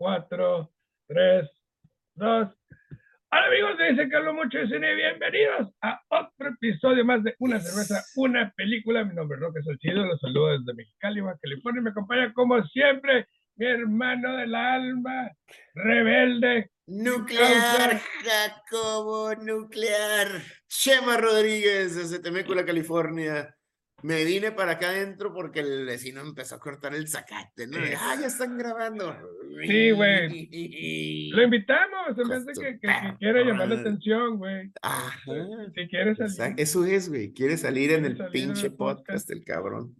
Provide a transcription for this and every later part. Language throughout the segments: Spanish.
cuatro, tres, dos. Hola amigos de Dice hablo mucho de cine, bienvenidos a otro episodio más de Una cerveza, una película. Mi nombre es Roque Salcido, los saludo desde Mexicali, Baja California. Me acompaña como siempre mi hermano del alma, rebelde. Nuclear, Jacobo, nuclear. Chema Rodríguez desde Temécula, California. Me vine para acá adentro porque el vecino empezó a cortar el zacate, ¿no? Ah, ya están grabando. Sí, güey. Lo invitamos, se me hace que, que- que quiere llamar la atención, güey. Si Exacto. salir, Eso es, güey. Quiere salir en Quiere el salir en pinche el podcast. podcast el cabrón.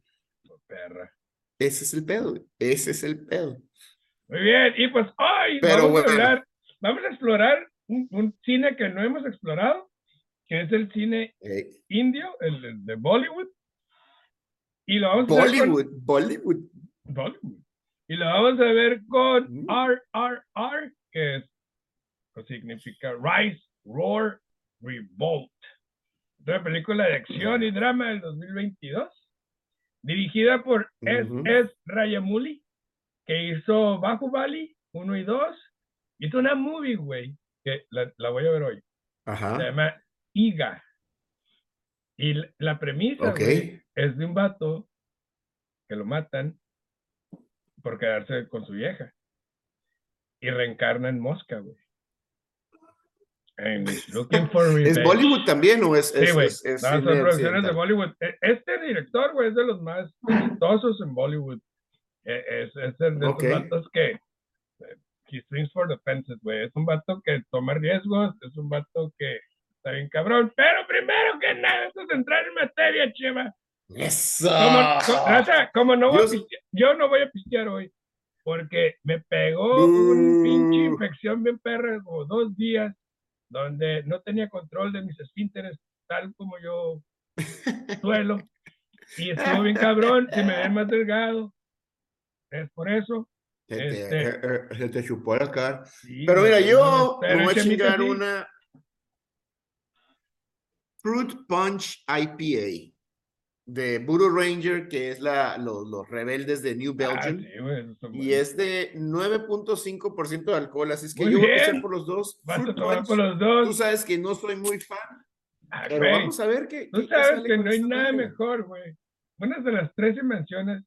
perra. Ese es el pedo, güey. Ese es el pedo. Muy bien, y pues hoy Pero vamos, bueno. a hablar, vamos a explorar un, un cine que no hemos explorado, que es el cine Eh, indio, el, el de Bollywood. Y lo vamos a hacer con- Bollywood, Bollywood. Y lo vamos a ver con Mm. RRR, que es, que significa Rise, Roar, Revolt. Otra película de acción y drama del 2022, dirigida por S. Ujú. S. Rajamouli, que hizo Bahubali 1 y 2. Hizo una movie, güey, que la, la voy a ver hoy. Se Ajá. llama Iga. Y l- la premisa Ok. güey, es de un vato que lo matan por quedarse con su vieja. Y reencarna en mosca, güey. Looking for ¿Es. Bollywood también o es, Sí, güey. es- es No, son producciones de? Bollywood. E- Este director, güey, es de los más exitosos en Bollywood. E- Es, es el de esos vatos que eh, he swings for the fences, güey. Es un vato que toma riesgos, es un vato que está bien cabrón. Pero primero que nada, antes de entrar en materia, Chema, ¡Eso! como, co- raza, como no voy a Yo- pistear- yo no voy a pistear hoy, porque me pegó un pinche Bú. infección bien perra, como dos días, donde no tenía control de mis esfínteres, tal como yo suelo, y estuvo bien cabrón, si me ven más delgado, es por eso. Se te, Este- eh, eh, se te chupó la cara. Sí, Pero mira, yo me voy a chingar una Fruit Punch IPA de Voodoo Ranger, que es la, los, los rebeldes de New Ah, Belgium. sí, güey, esos son Y es de 9.5% de alcohol, así es que Muy yo voy a empezar bien. por los dos. Vas a tomar por los Tú dos. sabes que no soy muy fan, Ah, pero güey. vamos a ver qué. Tú qué- sabes que no hay nada mejor, güey. Una de las tres invenciones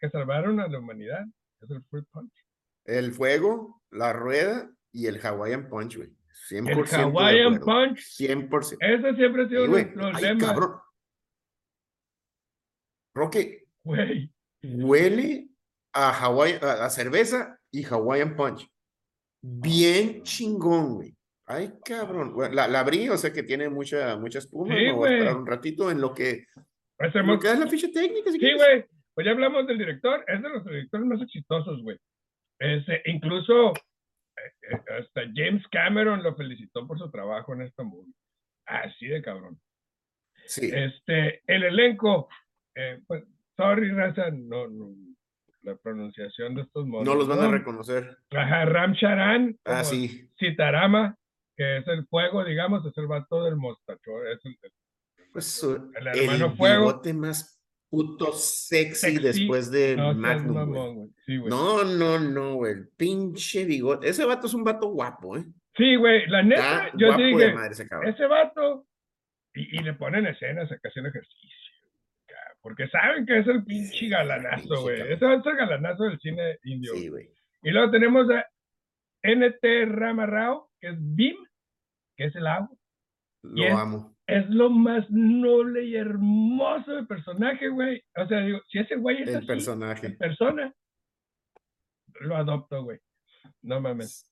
que salvaron a la humanidad es el fruit punch. El fuego, la rueda y el Hawaiian Punch, güey. 100% El Hawaiian. Punch, 100%. ese siempre ha sido Sí, güey. nuestro Ay, lema, cabrón. Roque, güey. huele a Hawaii, a, a cerveza y Hawaiian Punch. Bien chingón, güey. Ay, cabrón. La, la abrí, o sea que tiene mucha, mucha espuma. Sí, voy a esperar un ratito en lo que, Hacemos- lo que es la ficha técnica. si Sí, güey. Pues ya hablamos del director, es de los directores más exitosos, güey. Ese, incluso eh, eh, hasta James Cameron lo felicitó por su trabajo en esta movie. Así de cabrón. Sí. Este, el elenco, eh, pues, sorry, raza, no, no, la pronunciación de estos modos. no los van a reconocer. Ajá, Ram Charan, Ah, sí. Citarama, que es el fuego, digamos, es el vato del mostacho, es el, Pues El el, hermano fuego. bigote más puto sexy, Sexy. después de no Magnum, mamón, güey. Sí, güey. No, no, no, güey. El pinche bigote. Ese vato es un vato guapo, ¿eh? Sí, güey, la neta, Está yo dije, ese ese vato, y, y le ponen escenas acá haciendo ejercicio, porque saben que es el pinche galanazo, güey. Ese ser el galanazo del cine indio. Sí, güey. Y luego tenemos a NT Rama Rao, que es Bim, que es el agua. Lo es- amo. Es lo más noble y hermoso de personaje, güey. O sea, digo, si ese güey es El así, personaje. en persona, lo adopto, güey. No mames.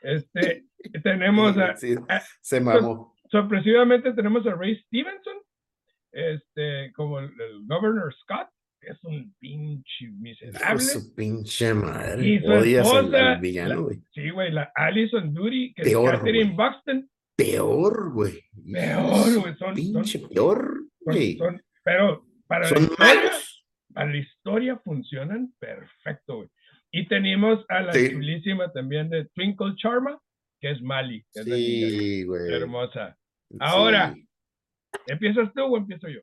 Este, tenemos a, Sí, a- se mamó. sorpresivamente tenemos a Ray Stevenson, este, como el, el Governor Scott, que es un pinche miserable. su pinche madre. Y su Odias al, esposa, al villano, la- güey. Sí, güey, la Alison Duty, que Peor, es Catherine güey. Buxton. Peor, güey. Peor, güey, son- Pinche son- peor, Son- güey. son- pero para la, Son historia, malos. para la historia funcionan perfecto, güey. Y tenemos a la Sí. chulísima también de Twinkle Charma, que es Mali, que es la niña Sí, güey. hermosa. Ahora. Sí. ¿Empiezas tú o empiezo yo?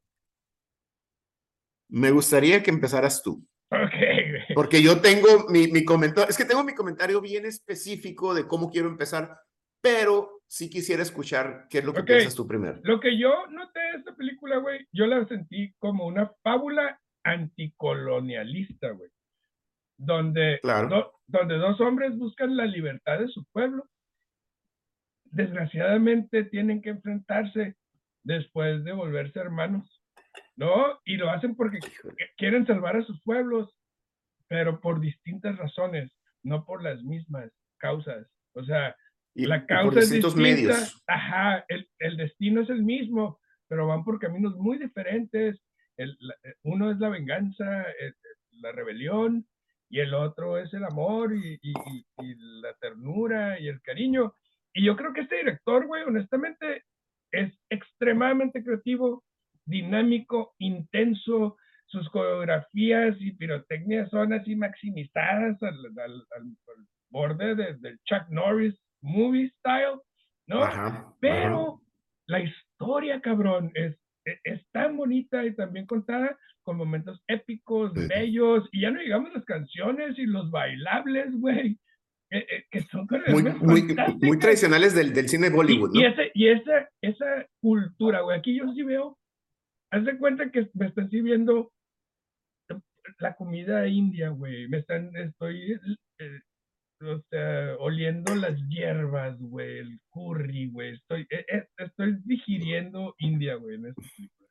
Me gustaría que empezaras tú. Ok, güey. Porque yo tengo mi, mi comentario, es que tengo mi comentario bien específico de cómo quiero empezar, pero sí quisiera escuchar qué es lo que piensas tú primero. Lo que yo noté de esta película, güey, yo la sentí como una fábula anticolonialista, güey. Donde, donde dos hombres buscan la libertad de su pueblo. Desgraciadamente tienen que enfrentarse después de volverse hermanos, ¿no? Y lo hacen porque quieren salvar a sus pueblos, pero por distintas razones, no por las mismas causas. O sea, la causa es distinta. Medios. Ajá, el, el, destino es el mismo, pero van por caminos muy diferentes. El, uno es la venganza, eh, la rebelión, y el otro es el amor y, y, y, la ternura y el cariño. Y yo creo que este director, güey, honestamente, es extremadamente creativo, dinámico, intenso. Sus coreografías y pirotecnias son así maximizadas al, al, al, borde del Chuck Norris movie style, ¿no? Pero la historia, cabrón, es, e, es, tan bonita y también contada con momentos épicos, bellos, y ya no digamos las canciones y los bailables, güey. Eh, que son muy, muy, muy, tradicionales del, del cine de Bollywood, y, ¿no? Y, ese, y esa, esa cultura, güey, aquí yo sí veo, haz de cuenta que me están sirviendo la comida india, güey, me están, estoy eh, o sea, oliendo las hierbas, güey, el curry, güey. Estoy, eh, eh, estoy digiriendo India, güey, en esta película.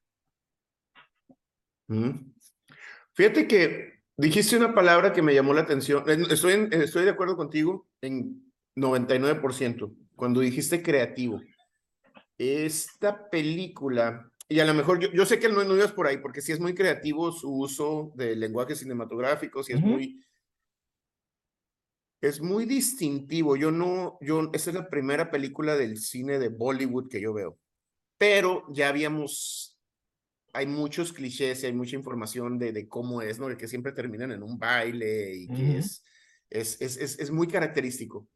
Fíjate que dijiste una palabra que me llamó la atención. Estoy, estoy de acuerdo contigo en 99%, cuando dijiste creativo. Esta película, y a lo mejor yo, yo sé que no, no ibas por ahí, porque sí es muy creativo su uso de lenguaje cinematográfico, sí es muy es muy distintivo. Yo no, yo, esa es la primera película del cine de Bollywood que yo veo. Pero ya habíamos, hay muchos clichés y hay mucha información de, de cómo es, ¿no? De que siempre terminan en un baile y que es, es, es, es, muy característico.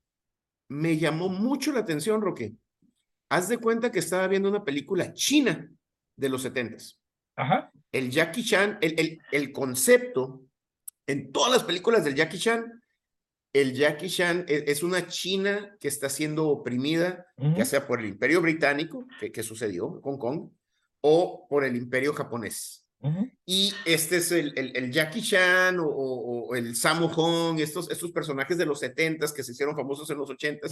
Me llamó mucho la atención, Roque. Haz de cuenta que estaba viendo una película china de los setentas. Ajá. El Jackie Chan, el, el, el concepto en todas las películas del Jackie Chan el Jackie Chan e, es una China que está siendo oprimida, ya sea por el imperio británico, que, sucedió en Hong Kong, o por el imperio japonés. Y este es el, el, Jackie Chan o, el Sammo Hong, estos, estos personajes de los 70 que se hicieron famosos en los 80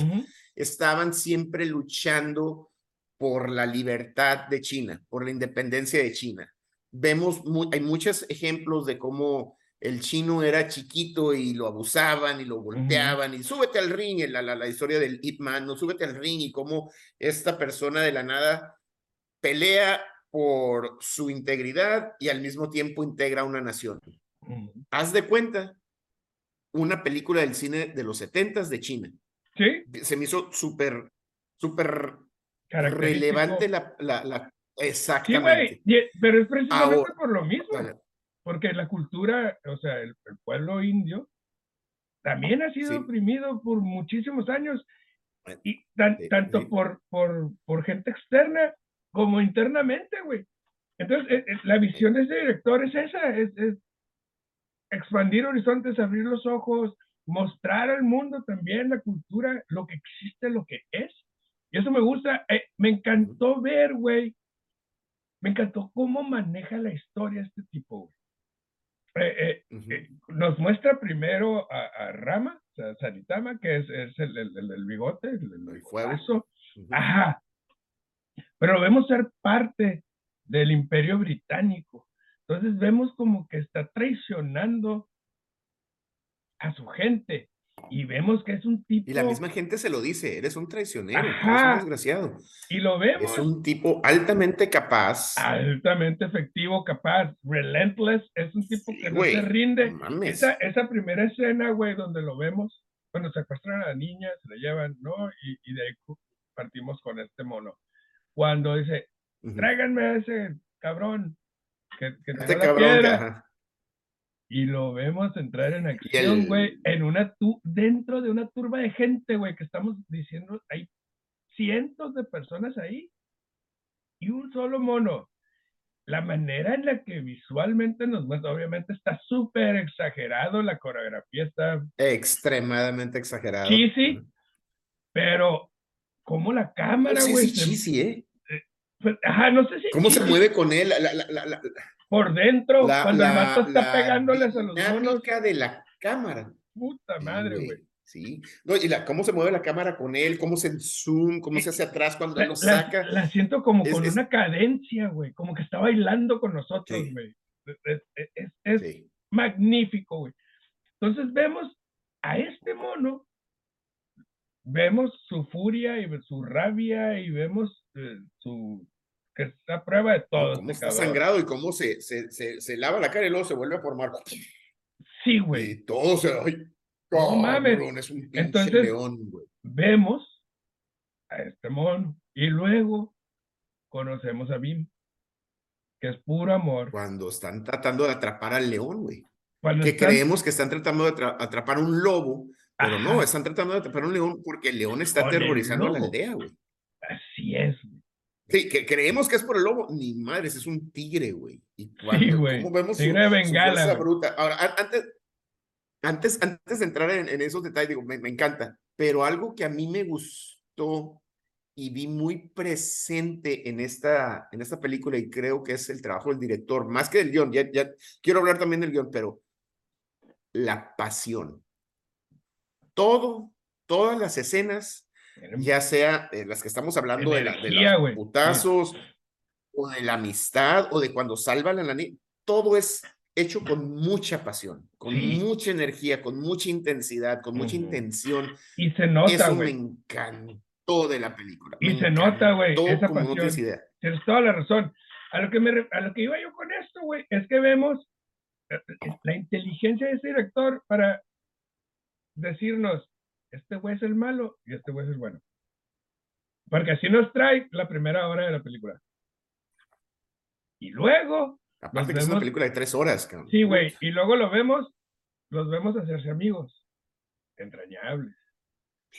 estaban siempre luchando por la libertad de China, por la independencia de China. Vemos, hay muchos ejemplos de cómo el chino era chiquito y lo abusaban y lo golpeaban y súbete al ring, la, la, la historia del Ip Man, no súbete al ring y cómo esta persona de la nada pelea por su integridad y al mismo tiempo integra una nación. Haz de cuenta una película del cine de los setentas de China. Sí. Se me hizo súper, súper relevante la, la, la exactamente. Sí, pero es precisamente por lo mismo. Porque la cultura, o sea, el, pueblo indio también ha sido oprimido por muchísimos años, y tanto por, por, por gente externa como internamente, güey. Entonces, eh, eh, la visión de ese director es esa, es, expandir horizontes, abrir los ojos, mostrar al mundo también la cultura, lo que existe, lo que es. Y eso me gusta. Eh, me encantó ver, güey. Me encantó cómo maneja la historia este tipo, güey. Eh, eh, eh, nos muestra primero a, Rama, o sea, Sanitama, que es, es el, el, bigote, el, el fuego. Ajá. Pero lo vemos ser parte del imperio británico. Entonces vemos como que está traicionando a su gente y vemos que es un tipo. Y la misma gente se lo dice: eres un traicionero, eres un desgraciado. Y lo vemos. Es un tipo altamente capaz. Altamente efectivo, capaz. Relentless, es un tipo que no se rinde. esa, esa, primera escena, güey, donde lo vemos, cuando secuestran a la niña, se la llevan, ¿no? Y, y de ahí partimos con este mono. Cuando dice: tráiganme a ese cabrón. Que, que este cabrón, y lo vemos entrar en acción, güey, en una tu dentro de una turba de gente, güey, que estamos diciendo, hay cientos de personas ahí y un solo mono. la manera en la que visualmente nos muestra, obviamente está súper exagerado, la coreografía está extremadamente exagerado. cheesy, pero como la cámara, Sí, güey, sí, se- cheesy, ¿eh? Pues, ajá, no sé si ¿Cómo se mueve con él? La, la- la- la- por dentro, cuando el vato está pegándoles a los monos, de la cámara. puta madre, güey. Sí. No, y la, cómo se mueve la cámara con él, cómo se zoom, cómo se hace atrás cuando La, él lo saca. la siento como Es- con es- una cadencia, güey, como que está bailando con nosotros, güey. Es, es- es- es Sí. magnífico, güey. Entonces vemos a este mono, vemos su furia y su rabia y vemos eh, su está a prueba de todo. Cómo este está cabrón. sangrado y cómo se, se, se, se lava la cara y luego se vuelve a formar. Sí, güey. Y todo se. ¡Ay! No mames. Es un pinche Entonces- león, güey. Vemos a este mono y luego conocemos a Bim, que es puro amor. Cuando están tratando de atrapar al león, güey. Cuando Que están- creemos que están tratando de atra- atrapar un lobo, pero no, Ajá. están tratando de atrapar un león porque el león está aterrorizando a la aldea, güey. Así es, güey. Sí, que creemos que es por el lobo, ni madres, es un tigre, güey. Y cuando güey, cómo vemos su, tigre de su Bengala, fuerza güey. bruta. Ahora, an- antes, antes, antes de entrar en, en esos detalles, digo, me, me encanta, pero algo que a mí me gustó y vi muy presente en esta, en esta película, y creo que es el trabajo del director, más que del guion, ya, ya quiero hablar también del guion, pero la pasión. Todo, todas las escenas ya sea eh, las que estamos hablando de, la, de los putazos, o de la amistad, o de cuando salvan a la niña, todo es hecho con mucha pasión, con Sí. mucha energía, con mucha intensidad, con mucha Ujú. intención. Y se nota, Eso me güey. encantó de la película. Y me se nota, güey, esa como no tienes pasión. idea. Tienes toda la razón. A lo que, me, a lo que iba yo con esto, güey, es que vemos eh, eh, la inteligencia de ese director para decirnos, este güey es el malo y este güey es el bueno. Porque así nos trae la primera hora de la película. Y luego, Aparte que es una vemos- película de tres horas, cabrón. sí, güey, y luego lo vemos, los vemos hacerse amigos, entrañables.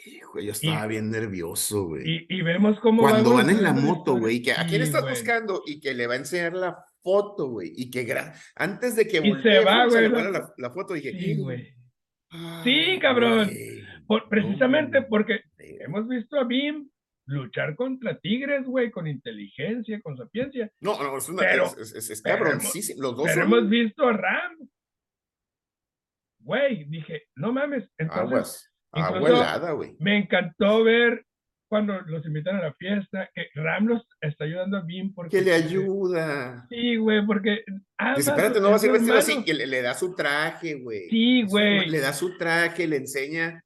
Hijo, yo estaba bien nervioso, güey. Y, y vemos cómo... va Cuando van en la moto, güey, que a quién Sí, estás güey. buscando y que le va a enseñar la foto, güey, y que gra- antes de que Y se voltee, va, pum, güey, la- la, foto dije, Sí, güey. "Ay, Sí, cabrón. güey, Por- precisamente porque güey". hemos visto a Bim luchar contra tigres, güey, con inteligencia, con sapiencia. No, no, es, una, Pero- es, es, cabroncísimo. Los dos Pero son hemos visto a Ram. Güey, dije, no mames. Entonces, aguas, agua incluso- helada, güey. me encantó ver cuando los invitan a la fiesta, que Ram los está ayudando a Bim porque... Que le ayuda. Sí, güey, porque... Dice, espérate, no vas a su vestido así, que le, le da su traje, güey. Sí, güey. Le da su traje, le enseña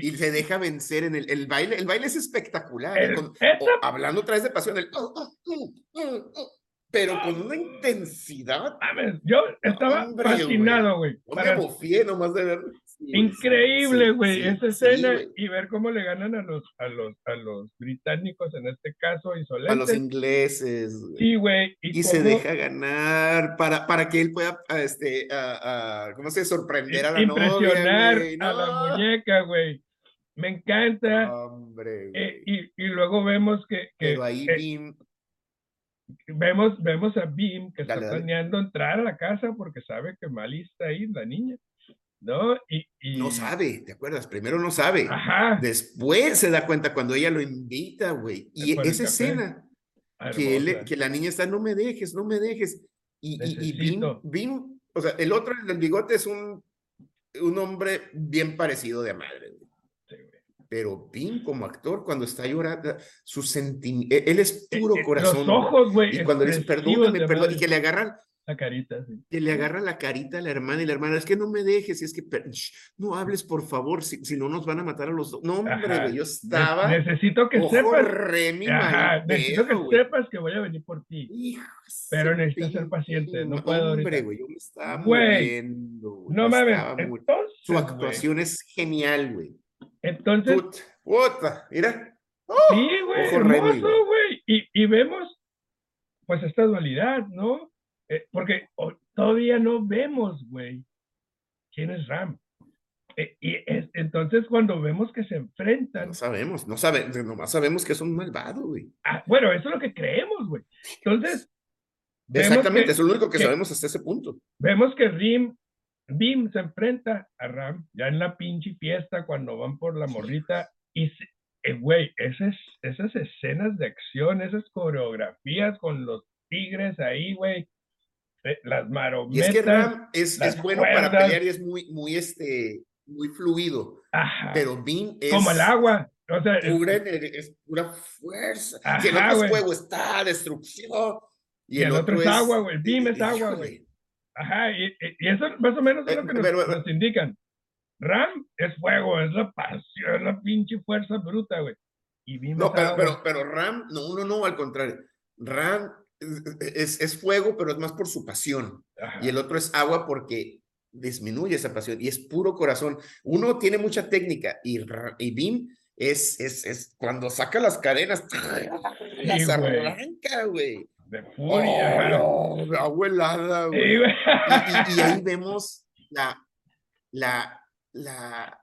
y se deja vencer en el, el baile. El baile es espectacular. ¿eh? El- Con- o- hablando otra vez de pasión, el, "Oh, oh, oh, oh, oh", pero con una intensidad. Mames, yo estaba Hombre, fascinado, güey. No me bofié nomás de ver. Sí, güey, sí, Increíble, sí, güey, sí, esa sí, escena güey. y ver cómo le ganan a los, a los, a los británicos, en este caso, A los insolentes. ingleses. güey. Sí, güey. y se deja ganar para, para que él pueda, a, este, a, a- ¿cómo se dice? sorprender a la impresionar novia, güey. a la No. muñeca, güey. Me encanta. Hombre, eh, y, y luego vemos que, que- Pero ahí eh, Bim, vemos, vemos a Bim que está dale. planeando entrar a la casa porque sabe que Mali está ahí, la niña, ¿no? Y, y- no sabe, ¿te acuerdas? Primero no sabe. Ajá. Después se da cuenta cuando ella lo invita, güey. Y el esa escena que, él- que la niña está, no me dejes, no me dejes. Y, y, y Bim. Bim, o sea, el otro, el del bigote, es un, un hombre bien parecido de madre, güey. Pero Bim, como actor, cuando está llorando, su sentimiento, él es puro Eh, corazón. Los ojos, güey. Y cuando le dice, perdóname, perdón, y que le agarran, La carita, sí. que le agarra la carita a la hermana y la hermana, es que no me dejes, y es que, shh, no hables, por favor, si, si no nos van a matar a los dos. No, hombre, güey, yo estaba, necesito que ojo sepas. re mi Ajá, necesito que güey. sepas que voy a venir por ti. Hijo Pero su necesitas ser paciente, no puedo Hombre, ahorita. güey, yo me estaba Güey, muriendo, güey, No me mames. Entonces, Su güey, actuación es genial, güey. Entonces, Put, puta, mira. sí, güey, ojo Remy, hermoso, güey. güey. Y, y vemos, pues, esta dualidad, ¿no? Eh, porque todavía no vemos, güey, quién es Ram. Eh, y es- entonces, cuando vemos que se enfrentan, No sabemos, no sabemos, nomás sabemos que es un malvado, güey. ah, bueno, eso es lo que creemos, güey. Entonces, Exactamente, que- eso es lo único que que- sabemos hasta ese punto. Vemos que Rim, Bim se enfrenta a Ram ya en la pinche fiesta cuando van por la morrita y, se- eh, güey, esas, esas escenas de acción, esas coreografías con los tigres ahí, güey, eh, las Y marometas. es que Ram es, es bueno para cuerdas. pelear y es muy, muy, este, muy fluido, ajá, pero Bean es... como el agua. O sea, es- pura, ener- es pura fuerza. Ajá, si el otro es fuego, está destrucción. Y el otro es agua, güey, el beam es agua, güey. Ajá, y, y- eso más o menos es lo Eh, que nos, pero- nos indican. Ram es fuego, es la pasión, es la pinche fuerza bruta, güey. Y Bim No, pero, pero, pero Ram, no, no, no, al contrario. Ram es, es fuego, pero es más por su pasión. Ajá. Y el otro es agua porque disminuye esa pasión y es puro corazón. Uno tiene mucha técnica y, y Bim es, es, es cuando saca las cadenas, las güey. arranca, güey. De furia. Oh, no, Sí, güey. y, ahí vemos la, la, la,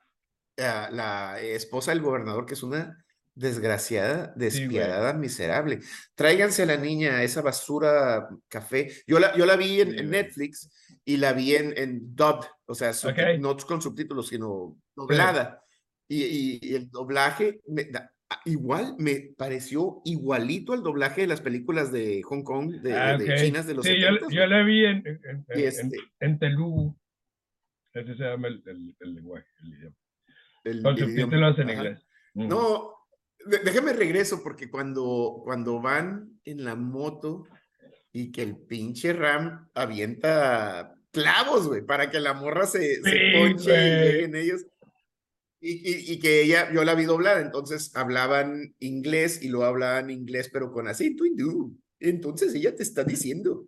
la, la esposa del gobernador, que es una desgraciada, despiadada, miserable. Tráiganse a la niña, esa basura café. Yo la, yo la vi en, Sí, en güey. Netflix y la vi en, en dubbed, o sea, subti- Ok. no con subtítulos, sino doblada. Y, y- y el doblaje, me da- igual me pareció igualito al doblaje de las películas de Hong Kong, de, Ah, de ok. chinas de los Sí, yo, 70s, yo la vi en, en, en, este- en Telugu. Ese se llama el, el, el lenguaje, el idioma. el Con subtítulos en inglés. Mm. No, de- déjame regreso porque cuando, cuando van en la moto y que el pinche Ram avienta clavos, güey, para que la morra se, se Sí, ponche y lleguen ellos. Y, y, y que ella, yo la vi doblada, entonces hablaban inglés y lo hablaban inglés, pero con acento hindú. Entonces ella te está diciendo.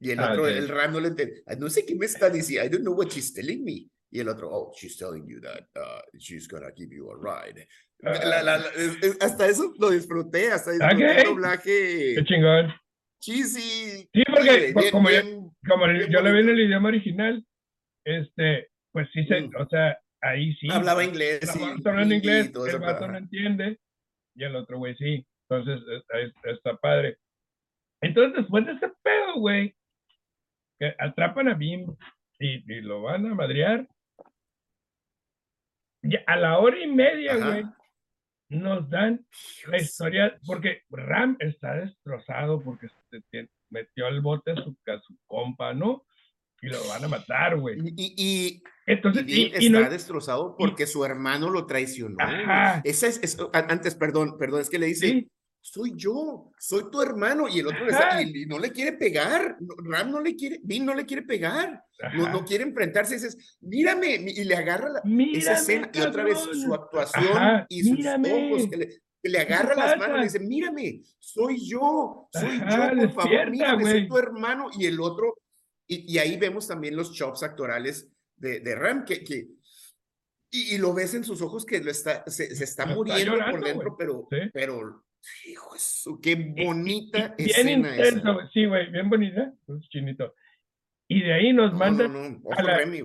Y el Ah, otro, ok. el Ram no le entiende. "Ah, No sé qué me está diciendo. I don't know what she's telling me. Y el otro, oh, she's telling you that uh, she's gonna give you a ride. La- la- la- es- es- hasta eso lo disfruté, hasta disfruté Ok. el doblaje Qué chingón. cheesy. Sí, porque, Híjole, pues, bien- como yo- bien- Como el- Bien yo la vi en el idioma original, este, pues sí se, Mm. o sea, ahí sí. hablaba inglés. Y- está hablando y- y inglés, el vato no entiende y el otro güey sí. Entonces, es- es- está padre. Entonces, después de ese pedo, güey, que atrapan a Bim y, y lo van a madrear, ya a la hora y media, Ajá. güey, nos dan la historia, porque Ram está destrozado porque se metió al bote a su, a su compa, ¿no? Y lo van a matar, güey. Y, y, y, Entonces, y y, y está no- destrozado porque su hermano lo traicionó. Ajá. Esa es, antes, perdón, perdón, es que le dice, Sí. soy yo, soy tu hermano, y el otro le está- y, y no le quiere pegar, Ram no le quiere, Dean no le quiere pegar, no, no quiere enfrentarse, dices, mírame, y le agarra la, esa escena, y otra vez su actuación Ajá, y sus mírame. ojos, que le, que le te agarra las manos, pasa? le dice, mírame, soy yo, soy Ajá, yo, por favor, mírame, soy tu hermano, y el otro, y, y ahí vemos también los chops actorales de, de Ram, que, que y, y lo ves en sus ojos que lo está, se, se está Lo está muriendo llorando, por dentro, güey. pero, Sí. pero, hijo, de su- qué bonita Y bien escena esa. intenso, güey. sí, güey, bien bonita, pues, chinito. Y de ahí nos No, mandan, no, no, a la- Remy,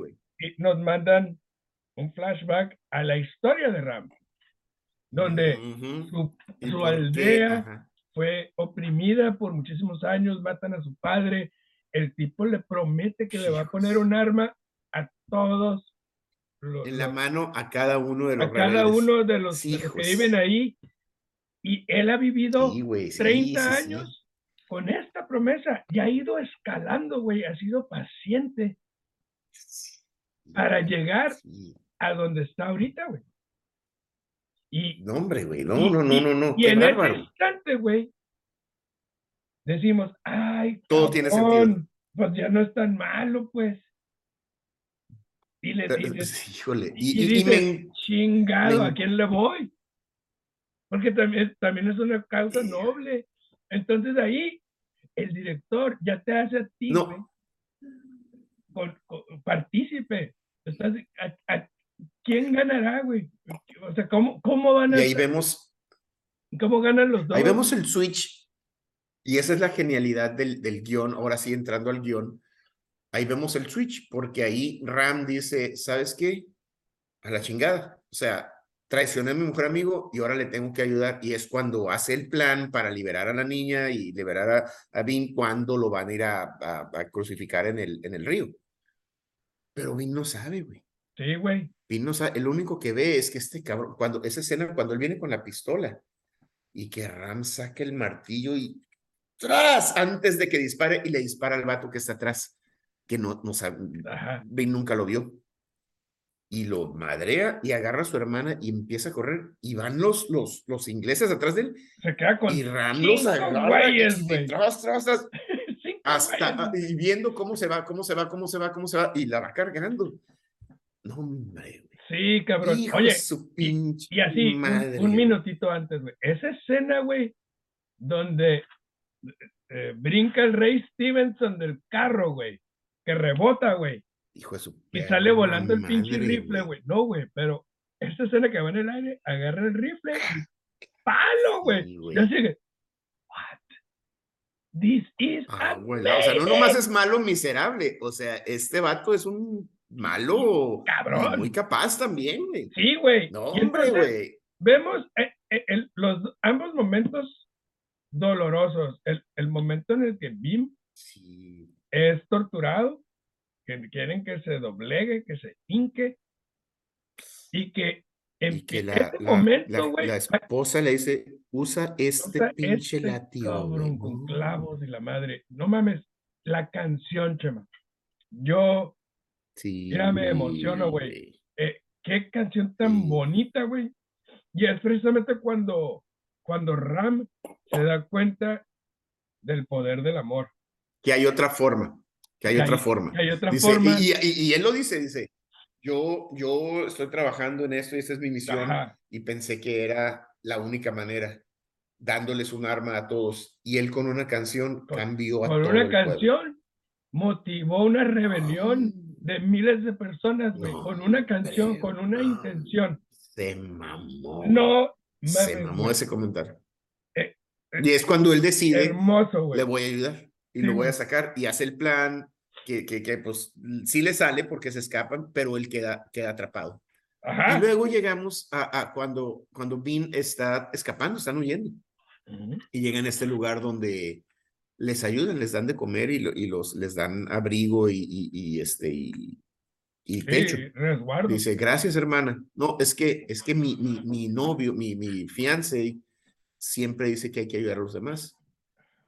nos mandan un flashback a la historia de Ram, donde su, ¿Y su qué? aldea fue oprimida por muchísimos años, matan a su padre, el tipo le promete que le va a poner un arma a todos los, En la mano a cada uno de los a cada rebeldes. uno de los, Sí, de los que viven ahí. Y él ha vivido Sí, sí, 30 sí, sí. años con esta promesa y ha ido escalando, güey, ha sido paciente para llegar a donde está ahorita, güey. Y, No, hombre, güey, no, y- no, no, y- no, no, y qué en bárbaro. ese instante, güey, decimos, ay, Todo tiene sentido. Pues ya no es tan malo, pues. Y le dices, Híjole, y, y, y- y me, chingado, me- ¿a quién le voy? Porque también, también es una causa noble. Entonces ahí el director ya te hace a ti, No. con- con- partícipe. Estás, a- a- ¿Quién ganará, güey? O sea, ¿cómo, cómo van y a ahí vemos, cómo ganan los dos? ahí vemos el switch, y esa es la genialidad del, del guion, ahora sí entrando al guion, ahí vemos el switch, porque ahí Ram dice, ¿sabes qué? A la chingada, o sea, traicioné a mi mejor amigo y ahora le tengo que ayudar. Y es cuando hace el plan para liberar a la niña y liberar a, a Vin cuando lo van a ir a, a- a crucificar en el, en el río. Pero Vin no sabe, güey. Sí, güey. Vin no sabe. El único que ve es que este cabrón, cuando esa escena, cuando él viene con la pistola y que Ram saca el martillo y ¡tras! Antes de que dispare y le dispara al vato que está atrás, que no, no sabe. Vin nunca lo vio. Y lo madrea y agarra a su hermana y empieza a correr. Y van los, los, los ingleses atrás de él. Se queda con Y Ram los agarra. güeyes, y tras, tras, tras, hasta y viendo cómo se va, cómo se va, cómo se va, cómo se va. Y la va cargando. No, hombre. Sí, cabrón. Hijo Oye, su pinche y así, un- madre. un, güey. minutito antes, güey. Esa escena, güey, donde eh, brinca el Rey Stevenson del carro, güey, que rebota, güey, Hijo de su y perra sale volando el pinche rifle, güey. No, güey, pero esa escena que va en el aire, agarra el rifle y ¡palo, güey! Sí, güey. Yo sigue, ¿what? This is Ah, güey, O sea, no amazing". nomás es malo miserable. O sea, este vato es un malo. Cabrón. Muy capaz también, güey. Sí, güey. No, Y hombre, güey. vemos eh, eh, el- los ambos momentos dolorosos. El, el momento en el que Bim Sí. es torturado, que quieren que se doblegue, que se hinque, y que en Y que la, ese la- momento, la- güey, la esposa le dice, usa este usa pinche este látigo. cabrón güey". con No. clavos y la madre. No mames, la canción, Chema. Yo, Sí. Mira, me emociono, güey. eh, qué canción tan Sí. bonita, güey. Y es precisamente cuando, cuando Ram se da cuenta del poder del amor. Que hay otra forma. Que hay Que otra hay- forma. que hay otra Dice, forma. Y, y- y él lo dice, dice, yo, yo estoy trabajando en esto y esta es mi misión Ajá. y pensé que era la única manera, dándoles un arma a todos. Y él con una canción Con- cambió a Con todo una canción motivó una rebelión de miles de personas. No, Con una canción, hombre, con una intención. Se mamó. No Se mamó ese comentario. Eh, eh, y es cuando él decide, Hermoso, le voy a ayudar y Sí, lo voy a sacar y hace el plan que, que, que pues sí le sale porque se escapan, pero él queda, queda atrapado. Ajá. Y luego llegamos a, a cuando, cuando Bean está escapando, están huyendo y llegan a este lugar donde les ayudan, les dan de comer y, lo- y los, les dan abrigo y, y, y, este, y, y techo. Sí, resguardo. Dice, gracias, hermana. No, es que, es que mi, mi, mi novio, mi, mi fiance, siempre dice que hay que ayudar a los demás.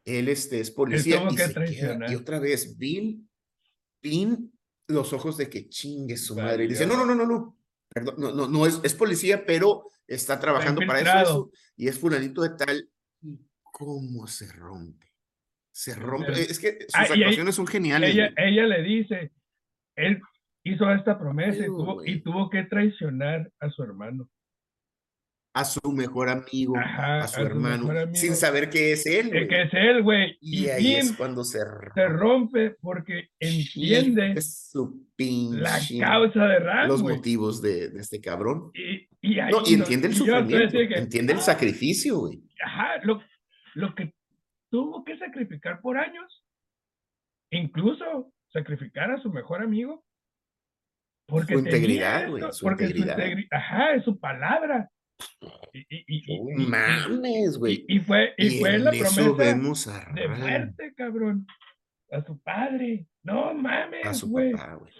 Él este, es policía y que se queda. traicionar. Y otra vez, Bill, Bill, los ojos de que chingue su madre. Y dice, no, no, no, no, no. Perdón, no, no, no es, es policía, pero está trabajando para eso, y es fulanito de tal. ¿Y cómo se rompe? Se rompe. Es que sus ah, actuaciones son geniales. ella, ella le dice, él hizo esta promesa y tuvo, y tuvo que traicionar a su hermano. A su mejor amigo, Ajá, a su hermano, sin saber que es él. Güey. que es él, güey. Y Y, ahí es cuando se, se rompe porque entiende de su la pinche- causa de Ram, los güey. motivos de, de este cabrón. Y, y, ahí No, y no- entiende el sufrimiento, que, entiende el ah, sacrificio, güey. Ajá, lo, lo que tuvo que sacrificar por años, incluso sacrificar a su mejor amigo. Porque Su integridad, güey, su porque integridad. integri- ajá, es su palabra. Y, y- y- y- y- y- mames, güey. y- y fue, y Y fue en la eso promesa vemos a de muerte, cabrón. A su padre. No a mames, su güey. papá, güey.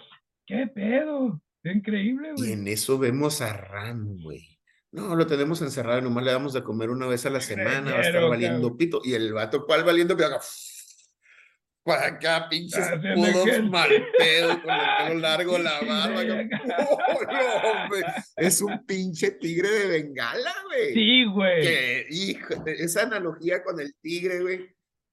¿Qué pedo? Increíble, Y güey. en eso vemos a Ram, güey. No, lo tenemos encerrado, nomás le damos de comer una vez a la semana, va a estar valiendo cabrón. pito. Y el vato, ¿cuál valiendo pito? Para acá, pinches Haciendo pudos mal pedo, con el pelo largo, la barba. ¡Oh, no, hombre! Es un pinche tigre de bengala, güey. Sí, güey. Que, hijo, esa analogía con el tigre, güey.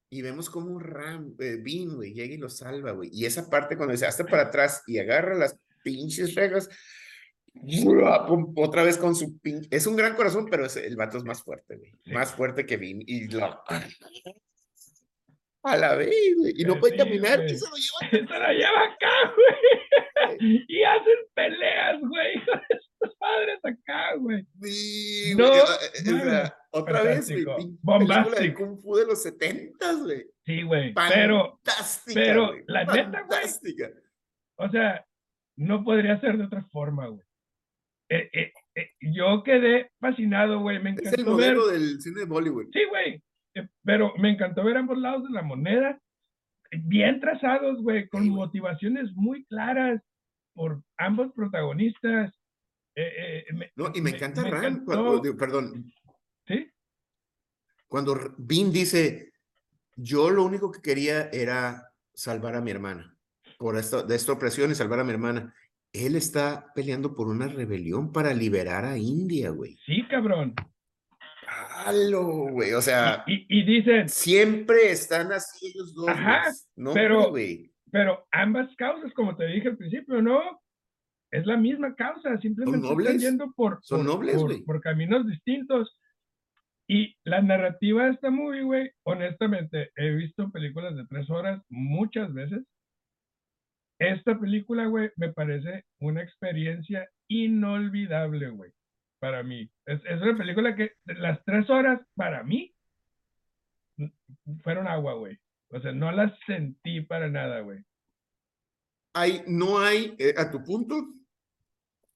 Y vemos como Ram, eh, Bean, güey, llega y lo salva, güey. Y esa parte cuando dice, hasta para atrás y agarra las pinches regas, otra vez con su pinche. Es un gran corazón, pero es- el vato es más fuerte, güey. Sí. Más fuerte que Bean. Y lo. A la vez, güey. Y no Eh, puede sí, caminar, güey. y se lo lleva. Se la lleva acá, güey. Y hacen peleas, güey. Con sus padres acá, güey. Sí, No, güey, o sea, mames. otra vez, güey. Película de. Kung Fu de los setentas, güey. Sí, güey. Pero, Fantástica, pero, güey, la neta, güey. Fantástica. o sea, no podría ser de otra forma, güey. Eh, eh, eh, yo quedé fascinado, güey. Me Es el modelo ver. del cine de Bollywood. Sí, güey. Eh, Pero me encantó ver ambos lados de la moneda, bien trazados, güey, con Sí, güey. motivaciones muy claras por ambos protagonistas. Eh, eh, me- No, y me encanta Ram, encantó. cuando- digo, perdón, Sí, cuando Bean dice, yo lo único que quería era salvar a mi hermana, por esto, de esta opresión y salvar a mi hermana. Él está peleando por una rebelión para liberar a India, güey. sí, cabrón. ¡Halo, güey! O sea, Y, y dicen, siempre están así ellos dos, Ajá. No, pero- pero ambas causas, como te dije al principio, no, es la misma causa, simplemente están yendo por, son por- nobles, por- por caminos distintos. Y la narrativa de esta movie, güey, honestamente, he visto películas de tres horas muchas veces. Esta película, güey, me parece una experiencia inolvidable, güey, para mí. Es, es una película que las tres horas, para mí, fueron agua, güey. O sea, no las sentí para nada, güey. Hay, no hay, eh, a tu punto,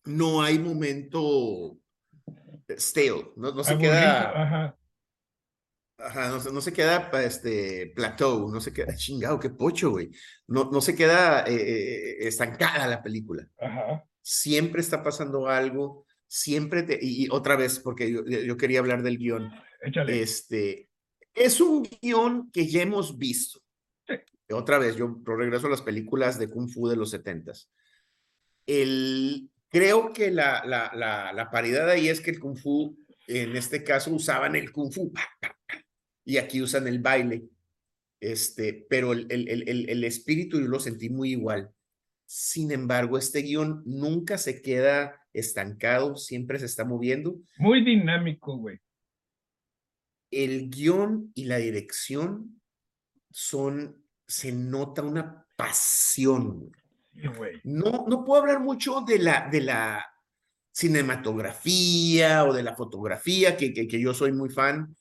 no hay momento stale, no, no se Aburrido, queda, Ajá. ajá, no, se- no se queda este plateau, no se queda chingado, qué pocho, güey. No, no se queda eh, eh, estancada la película. Ajá. Siempre está pasando algo, siempre te, y, otra vez, porque yo, yo quería hablar del guion. Échale. Este, es un guion que ya hemos visto. Sí. Otra vez, yo regreso a las películas de Kung Fu de los setentas. El, creo que la, la, la, la paridad ahí es que el Kung Fu, en este caso, usaban el Kung Fu, y aquí usan el baile. Este, pero el, el, el, el- el espíritu yo lo sentí muy igual. Sin embargo, este guion nunca se queda estancado, siempre se está moviendo Muy dinámico, güey. el guion y la dirección son, se nota una pasión. güey. Sí, güey. No, no puedo hablar mucho de la, de la cinematografía o de la fotografía, que, que, que yo soy muy fan,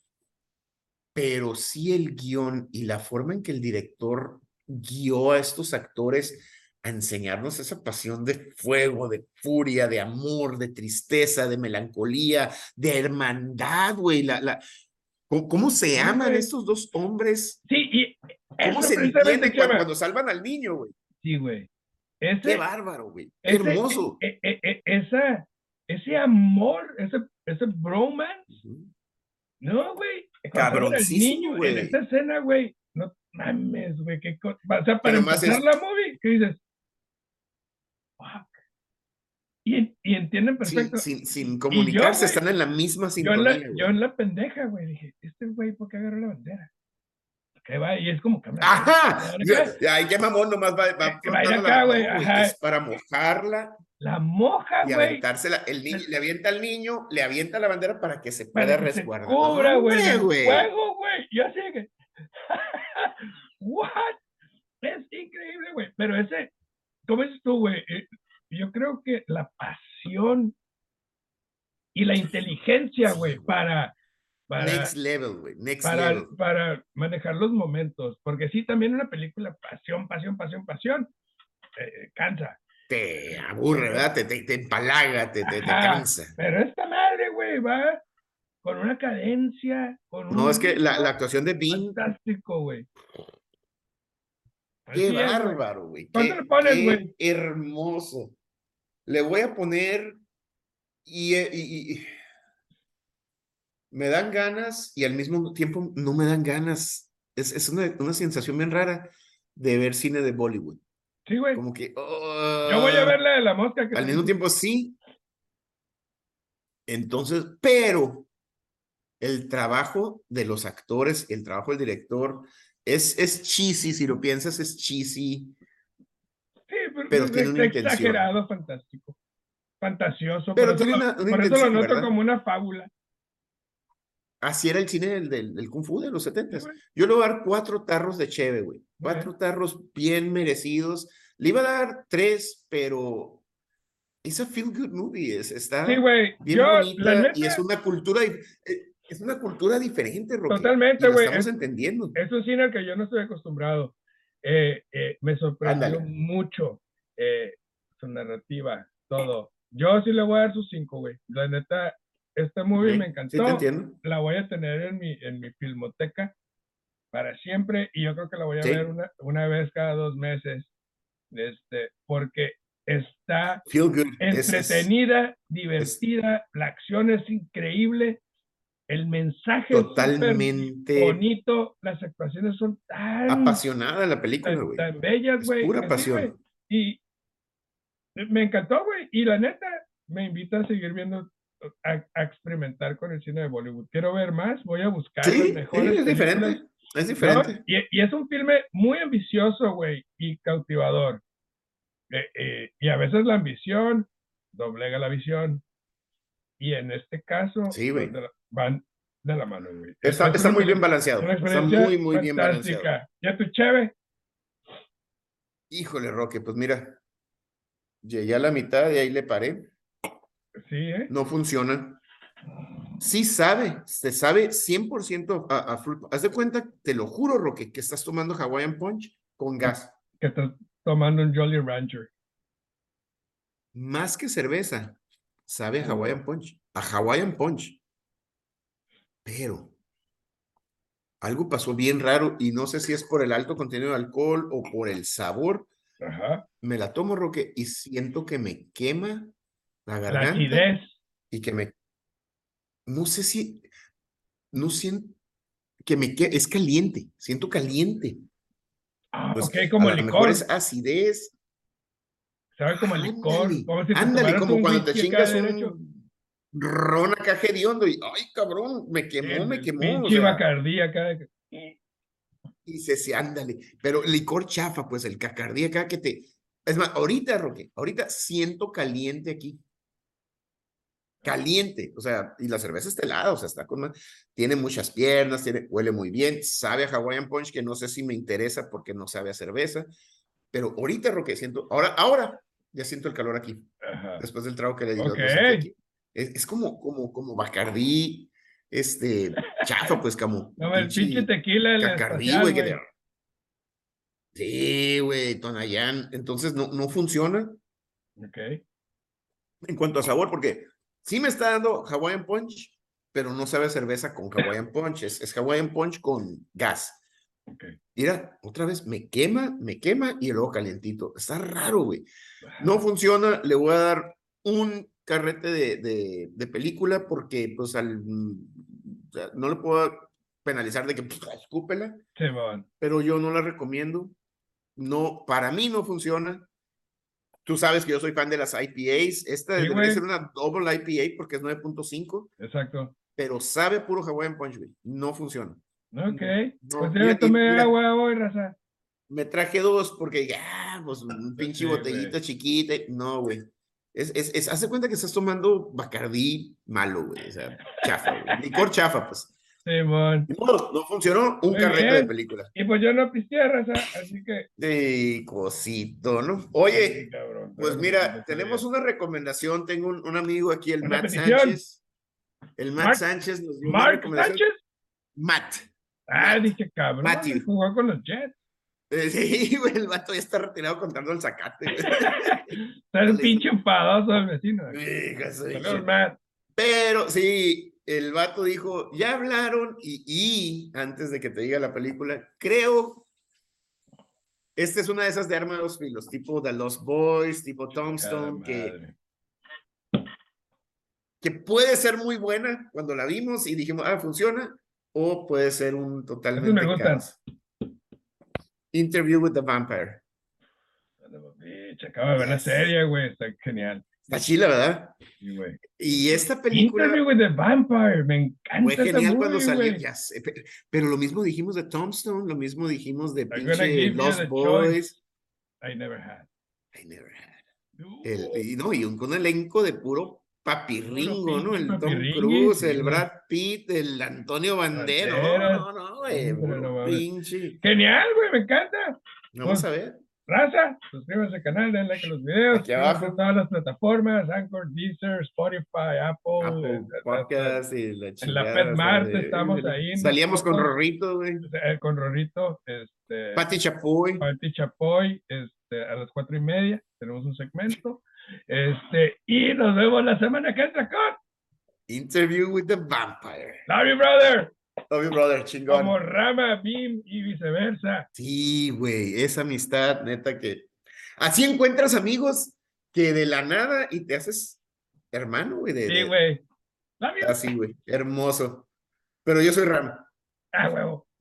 pero sí el guion y la forma en que el director guió a estos actores a enseñarnos esa pasión de fuego, de furia, de amor, de tristeza, de melancolía, de hermandad, güey, la, la, ¿cómo, cómo se aman estos dos hombres? Sí, y ¿Cómo se entienden cuando, salvan al niño, güey? Sí, güey. Qué bárbaro, güey. Qué ese- hermoso. e- e- e- esa, ese amor, ese, ese bromance, no, güey. Cabroncísimo, güey. En esta escena, güey, no mames, güey, qué O sea, para empezar es- la movie, ¿qué dices? Fuck. Y, y entienden perfecto. Sin, sin, sin comunicarse, están en la misma yo, en la, sintonía. yo en la pendeja, güey, dije, este güey, ¿por qué agarró la bandera? Que va, y es como que Ajá, La, ya, mamón, nomás va, va Que va ir acá, güey, para mojarla la moja, y güey. aventársela. El niño, le avienta al niño, le avienta la bandera para que se para pueda se resguardar. cubra, güey, ¡Hombre, del güey! Yo así que, what? Es increíble, güey. Pero ese, ¿cómo dices tú, güey? Eh, Yo creo que la pasión y la inteligencia, güey, para, para, Next level, güey. Next para, level. para manejar los momentos. Porque sí, también una película, pasión, pasión, pasión, pasión, eh, cansa. Te aburre, ¿verdad? Te, te, te empalaga, te, te, te cansa. Pero esta madre, güey, va con una cadencia, con No, un es que la, actuación de Bean, fantástico, güey. Qué bárbaro, güey. ¿Cuánto Qué, qué güey? hermoso. Le voy a poner y, eh, y- y- me dan ganas y al mismo tiempo no me dan ganas. Es, es una, una sensación bien rara de ver cine de Bollywood. Sí, güey. Como que... Yo voy a ah, ver la de la mosca que Al mismo tiempo sí. Entonces, pero el trabajo de los actores, el trabajo del director es, es cheesy, si lo piensas, es cheesy. Sí, pero, pero tiene una intención. exagerado, fantástico. Fantasioso. Pero por eso, una- una por eso lo noto ¿verdad? como una fábula. Así era el cine del, del, del Kung Fu de los Sí, setentas. güey. Yo le voy a dar cuatro tarros de cheve, güey. Cuatro tarros bien merecidos. Le iba a dar tres, pero es a feel good movie. Es, está Sí, bien Yo, bonita neta, y es una cultura, eh, es una cultura diferente, Rocky. Totalmente, güey, Estamos es- entendiendo. es un cine al que yo no estoy acostumbrado. Eh, eh, me sorprendió Ándale. mucho eh, su narrativa, todo. Yo sí le voy a dar sus cinco, güey. La neta, esta movie Ok, me Sí, encantó. te entiendo. la voy a tener en mi, en mi filmoteca para siempre y yo creo que la voy a Sí. ver una, una vez cada dos meses, este, porque está entretenida, divertida, la acción es increíble, el mensaje es totalmente bonito, las actuaciones son tan, apasionada la película, tan, güey. tan bellas, güey. pura pasión. Y me encantó, güey. Y la neta, me invita a seguir viendo, a, a experimentar con el cine de Bollywood. Quiero ver más, voy a buscar Sí, mejores es películas, diferente. Es ¿no? diferente. Y, y es un filme muy ambicioso, güey, y cautivador. Eh, eh, y a veces la ambición doblega la visión. Y en este caso, Sí, güey. van de la- van de la mano, güey. Está, muy bien balanceado. Está muy, muy bien balanceado. ¿Ya tu cheve? Híjole, Roque, pues mira, llegué a la mitad y ahí le paré. Sí, ¿eh? No funciona. Sí sabe, se sabe 100% a, a full- Haz de cuenta, te lo juro, Roque, que estás tomando Hawaiian Punch con gas. Que estás tomando un Jolly Rancher. Más que cerveza, sabe a. Hawaiian Punch. A Hawaiian Punch. Pero algo pasó bien raro y no sé si es por el alto contenido de alcohol o por el sabor. Ajá. Me la tomo, Roque, y siento que me quema la garganta acidez. y que me... No sé si... No siento... Que me que es caliente, siento caliente. Ah, Pues, ok, como lo licor. mejor es acidez. Sabe como a licor. Ándale, Como si ándale, cuando te chingas un ron acá hediondo y, ay, cabrón, me quemó, me quemó. o sea, y se, se, ándale, pero licor chafa, pues el cacardí acá que te... Es más, ahorita, Roque, ahorita siento caliente aquí. Caliente, o sea, y la cerveza está helada, o sea, está con... Tiene muchas piernas, tiene, huele muy bien, sabe a Hawaiian Punch, que no sé si me interesa porque no sabe a cerveza, pero ahorita, Roque, siento, ahora, ahora, ya siento el calor aquí. Ajá. después del trago que le di. lo- Es, es como, como, como Bacardí, este, chafa, pues, como. No, el pinche tequila, el espacial, güey. que te- Sí, güey, Tonayán. Entonces no, no funciona Ok. en cuanto a sabor, porque sí me está dando Hawaiian Punch, pero no sabe a cerveza con Hawaiian Punch. Es, es Hawaiian Punch con gas. Ok. Mira, otra vez me quema, me quema y luego calientito. Está raro, güey. No funciona, le voy a dar un carrete de, de, de película porque pues al, mm, o sea, no le puedo penalizar de que pues, escúpela, pero yo no la recomiendo. No, para mí no funciona. Tú sabes que yo soy fan de las IPAs. Esta Sí, debería ser una double IPA porque es 9.5, Exacto. pero sabe puro Hawaiian Punch, güey. No funciona. Ok. No, pues agua hoy, raza. Me traje dos porque ya, pues un pinche Sí, botellita chiquita. No, güey. Es, es, es, hace cuenta que estás tomando Bacardí malo, güey. O sea, chafa, güey. Licor chafa, pues. Simón. No, no funcionó. Un Muy carrete de película. Y pues yo no pisteé, raza, así que. De cosito, ¿no? Sí, Oye, cabrón, pues mira, tenemos una recomendación. Tengo un, un amigo aquí, el Matt petición. Sánchez. El Matt Mark- Sánchez nos dio una recomendación. Sánchez. Matt. Ah, dije, cabrón. Matthew. Jugó con los Jets. Eh, Sí, güey, el vato ya está retirado contando el zacate, güey. Está Dale. pinche enfadoso el vecino. Pero sí, el vato dijo, ya hablaron y, y antes de que te diga la película, creo, esta es una de esas de arma de dos filos, tipo The Lost Boys, tipo Tombstone, que, que puede ser muy buena cuando la vimos y dijimos, ah, funciona, o puede ser un totalmente me. Interview with the Vampire. Bitch, acabo de ver la serie, güey. Está genial. Está chila, ¿verdad? Sí, güey. Y esta película... Interview with the Vampire. Me encanta. Fue genial cuando movie, salió, güey. ya sé, pe- pero lo mismo dijimos de Tombstone, lo mismo dijimos de pinche Lost Boys. I never had. I never had. El- y no, y un, un elenco de puro papirringo, ¿no? pinche El Tom Cruise, el. Brad Pitt, el Antonio. Banderas. No, no, no, güey, no pinche. Genial, güey. Me encanta. Vamos a ver. Raza, suscríbanse al canal, den like a los videos. Aquí abajo. En todas las plataformas, Anchor, Deezer, Spotify, Apple. Apple eh, Podcast y la En la sea, Mart de- estamos ahí Salíamos con. Rorrito, güey. eh, con Rorrito, este, Pati Chapoy. Pati Chapoy, este, a las cuatro y media tenemos un segmento. Este, y nos vemos la semana que entra con Interview with the Vampire. Love you, brother. Love you, brother, chingón. Como Rama, Bim y viceversa. Sí, güey, esa amistad, neta que. Así encuentras amigos que de la nada y te haces hermano, güey. de- Sí, de- güey. You. Así, güey, hermoso. Pero yo soy Ram. Ah, huevo.